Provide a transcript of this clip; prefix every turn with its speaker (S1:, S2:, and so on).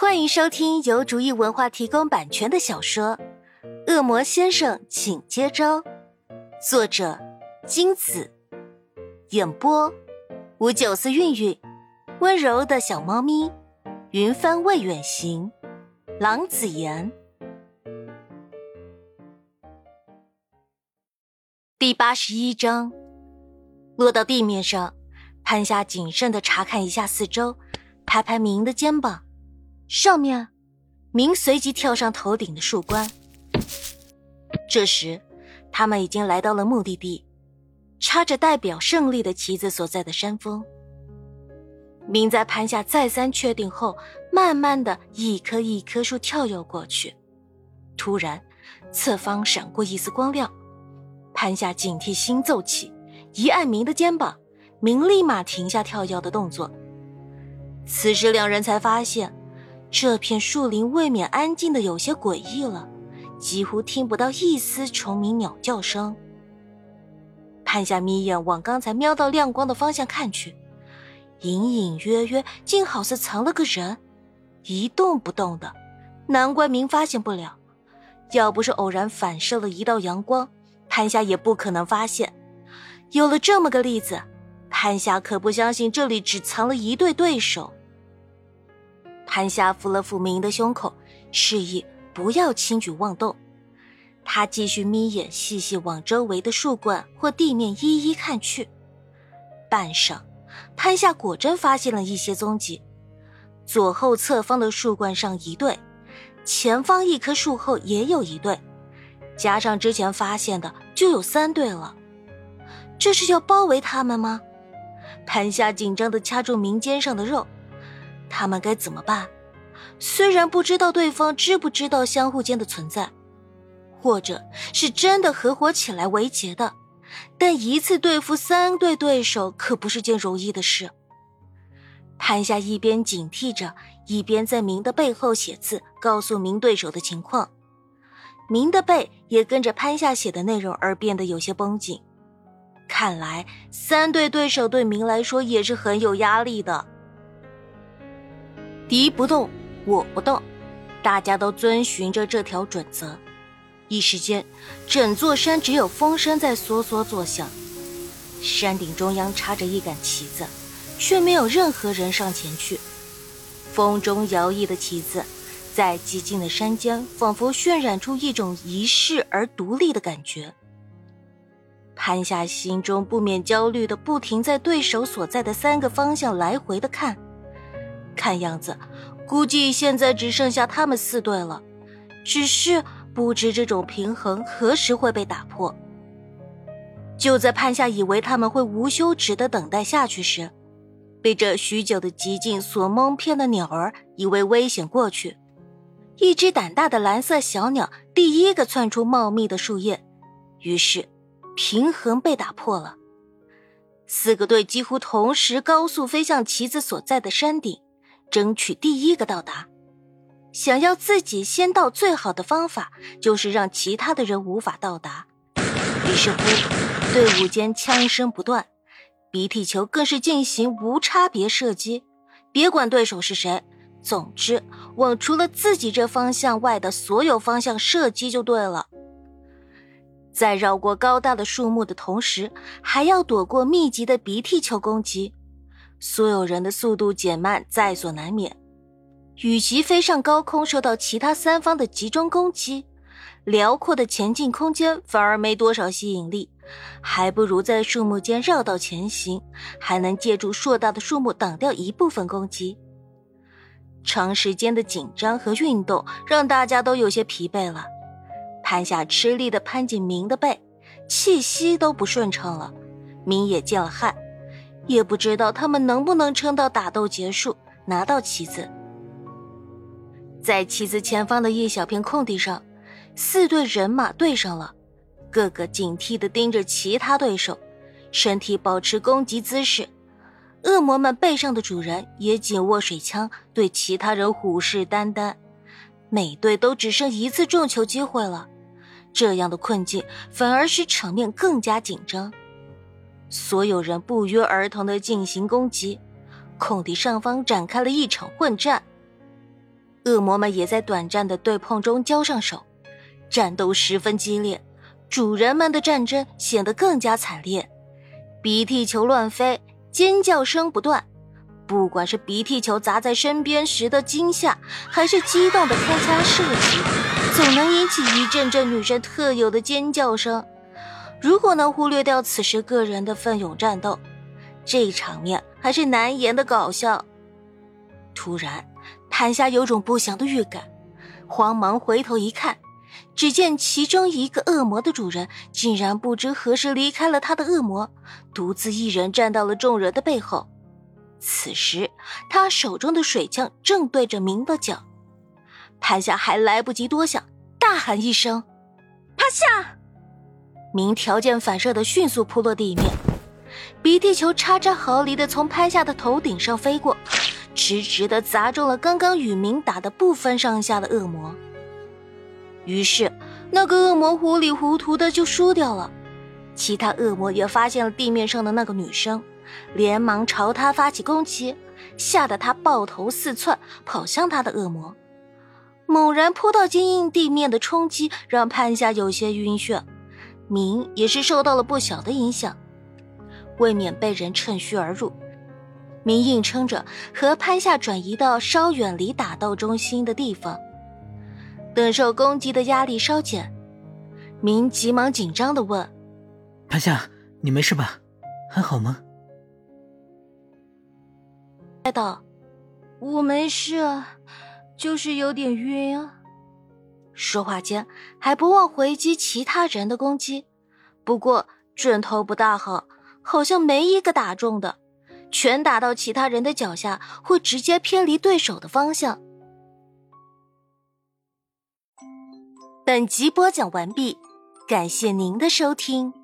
S1: 欢迎收听由竹意文化提供版权的小说《恶魔先生，请接招》，作者金子，演播五九四韵韵，温柔的小猫咪，云帆未远行，郎子言，第八十一章，落到地面上，潘夏谨慎的查看一下四周，拍拍明的肩膀。上面，明随即跳上头顶的树冠。这时，他们已经来到了目的地，插着代表胜利的旗子所在的山峰。明在攀下再三确定后，慢慢的一棵一棵树跳跃过去。突然，侧方闪过一丝光亮，攀下警惕心骤起，一按明的肩膀，明立马停下跳跃的动作。此时，两人才发现。这片树林未免安静的有些诡异了，几乎听不到一丝虫鸣鸟叫声。潘夏眯眼往刚才瞄到亮光的方向看去，隐隐约约，竟好似藏了个人，一动不动的。难怪明发现不了，要不是偶然反射了一道阳光，潘夏也不可能发现。有了这么个例子，潘夏可不相信这里只藏了一对对手。潘夏抚了抚明的胸口，示意不要轻举妄动。他继续眯眼，细细往周围的树冠或地面一一看去。半晌，潘夏果真发现了一些踪迹：左后侧方的树冠上一对，前方一棵树后也有一对，加上之前发现的，就有三对了。这是要包围他们吗？潘夏紧张的掐住明肩上的肉。他们该怎么办？虽然不知道对方知不知道相互间的存在，或者是真的合伙起来围劫的，但一次对付三对对手可不是件容易的事。潘夏一边警惕着，一边在明的背后写字，告诉明对手的情况。明的背也跟着潘夏写的内容而变得有些绷紧。看来三对对手对明来说也是很有压力的。敌不动，我不动，大家都遵循着这条准则。一时间，整座山只有风声在嗦嗦作响。山顶中央插着一杆旗子，却没有任何人上前去。风中摇曳的旗子，在寂静的山间，仿佛渲染出一种仪式而独立的感觉。潘夏心中不免焦虑的，不停在对手所在的三个方向来回的看。看样子，估计现在只剩下他们四队了。只是不知这种平衡何时会被打破。就在潘夏以为他们会无休止的等待下去时，被这许久的寂静所蒙骗的鸟儿以为危险过去，一只胆大的蓝色小鸟第一个窜出茂密的树叶，于是平衡被打破了。四个队几乎同时高速飞向旗子所在的山顶。争取第一个到达，想要自己先到，最好的方法就是让其他的人无法到达。于是乎，队伍间枪声不断，鼻涕球更是进行无差别射击，别管对手是谁，总之往除了自己这方向外的所有方向射击就对了。在绕过高大的树木的同时，还要躲过密集的鼻涕球攻击。所有人的速度减慢在所难免，与其飞上高空受到其他三方的集中攻击，辽阔的前进空间反而没多少吸引力，还不如在树木间绕道前行，还能借助硕大的树木挡掉一部分攻击。长时间的紧张和运动让大家都有些疲惫了，潘夏吃力的攀紧明的背，气息都不顺畅了，明也见了汗。也不知道他们能不能撑到打斗结束，拿到旗子。在旗子前方的一小片空地上，四队人马对上了，个个警惕地盯着其他对手，身体保持攻击姿势。恶魔们背上的主人也紧握水枪，对其他人虎视眈眈。每队都只剩一次中球机会了，这样的困境反而使场面更加紧张。所有人不约而同的进行攻击，空地上方展开了一场混战。恶魔们也在短暂的对碰中交上手，战斗十分激烈，主人们的战争显得更加惨烈，鼻涕球乱飞，尖叫声不断。不管是鼻涕球砸在身边时的惊吓，还是激动的开枪射击，总能引起一阵阵女生特有的尖叫声。如果能忽略掉此时个人的奋勇战斗，这场面还是难言的搞笑。突然，潘夏有种不祥的预感，慌忙回头一看，只见其中一个恶魔的主人竟然不知何时离开了他的恶魔，独自一人站到了众人的背后。此时，他手中的水枪正对着明的脚。潘夏还来不及多想，大喊一声：“趴下！”明条件反射的迅速扑落地面，鼻涕球差之毫厘的从潘夏的头顶上飞过，直直的砸中了刚刚与明打的不分上下的恶魔。于是，那个恶魔糊里糊涂的就输掉了。其他恶魔也发现了地面上的那个女生。连忙朝她发起攻击，吓得她抱头四窜，跑向他的恶魔。猛然扑到坚硬地面的冲击，让潘夏有些晕眩。明也是受到了不小的影响，未免被人趁虚而入。明硬撑着和潘夏转移到稍远离打斗中心的地方，等受攻击的压力稍减，明急忙紧张的问：“
S2: 潘夏，你没事吧？还好吗？”
S1: 道：“我没事，就是有点晕啊。”说话间还不忘回击其他人的攻击，不过准头不大好，好像没一个打中的，全打到其他人的脚下，会直接偏离对手的方向。本集播讲完毕，感谢您的收听。